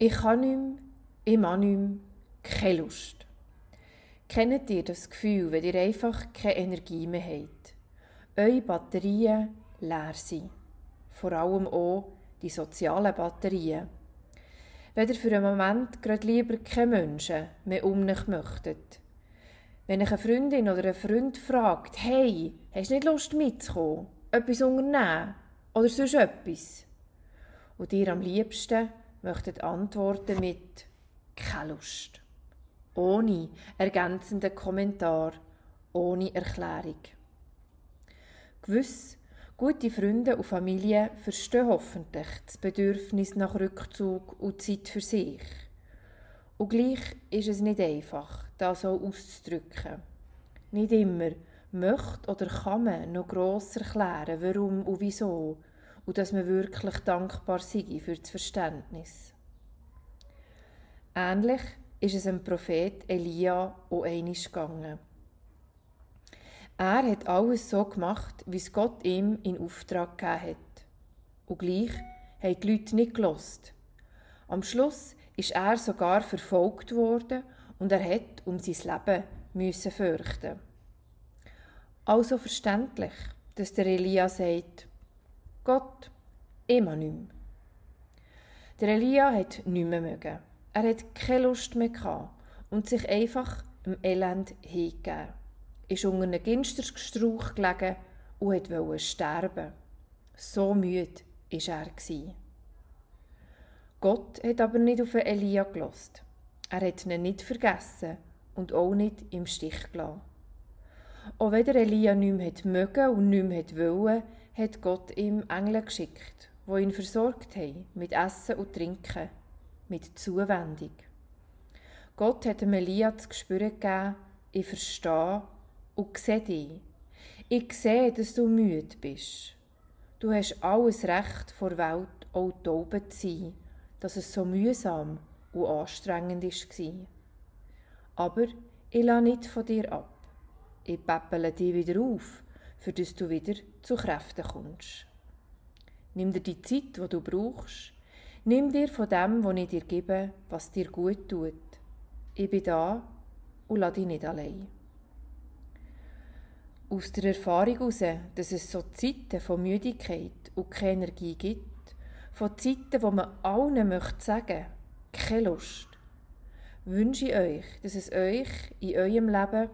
Ich kann nicht mehr, ich mag nicht mehr, keine Lust. Kennt ihr das Gefühl, wenn ihr einfach keine Energie mehr habt? Eure Batterien leer sind. Vor allem auch die sozialen Batterien. Wenn ihr für einen Moment gerade lieber keine Menschen mehr um euch möchtet. Wenn euch eine Freundin oder ein Freund fragt, hey, hast du nicht Lust mitzukommen? Etwas unternehmen? Oder sonst etwas? Und ihr am liebsten möchtet antworten mit keine Lust. Ohne ergänzenden Kommentar, ohne Erklärung. Gewiss, gute Freunde und Familie verstehen hoffentlich das Bedürfnis nach Rückzug und Zeit für sich. Und gleich ist es nicht einfach, das so auszudrücken. Nicht immer möchte oder kann man noch gross erklären, warum und wieso und dass man wirklich dankbar sei für das Verständnis. Ähnlich ist es dem Prophet Elia auch einig gegangen. Er hat alles so gemacht, wie es Gott ihm in Auftrag gegeben hat. Und gleich haben die Leute nicht gelost. Am Schluss ist er sogar verfolgt worden und er hat um sein Leben müssen fürchten. Also verständlich, dass der Elia sagt, Gott, immer nicht mehr. Der Elia hat nicht mehr mögen. Er hat keine Lust mehr gehabt und sich einfach im Elend hingegeben. Ist unter einem Ginsterstrauch gelegen und wollte sterben. So müde war er. Gott hat aber nicht auf Elia gelost. Er hat ihn nicht vergessen und auch nicht im Stich gelassen. Auch wenn der Elia nicht mehr mögen und nicht mehr wollte, hat Gott ihm Engel geschickt, wo ihn versorgt haben mit Essen und Trinken, mit Zuwendung. Gott hat dem Elia zu spüren gegeben, ich verstehe und sehe dich. Ich sehe, dass du müde bist. Du hast alles Recht vor Welt auch taube zu sein, dass es so mühsam und anstrengend war. Aber ich lasse nicht von dir ab. Ich päppele dich wieder auf für dass du wieder zu Kräften kommst. Nimm dir die Zeit, die du brauchst. Nimm dir von dem, was ich dir gebe, was dir gut tut. Ich bin da und lass dich nicht allein. Aus der Erfahrung heraus, dass es so Zeiten von Müdigkeit und keine Energie gibt, von Zeiten, wo man allen möchte sagen, keine Lust, wünsche ich euch, dass es euch in eurem Leben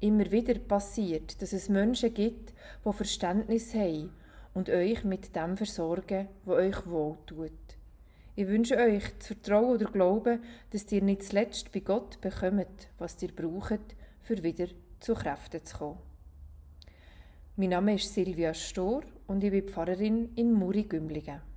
immer wieder passiert, dass es Menschen gibt, die Verständnis haben und euch mit dem versorgen, was euch wohltut. Ich wünsche euch das Vertrauen oder Glauben, dass ihr nicht zuletzt bei Gott bekommt, was ihr braucht, für wieder zu Kräften zu kommen. Mein Name ist Silvia Stor und ich bin Pfarrerin in Muri-Gümligen.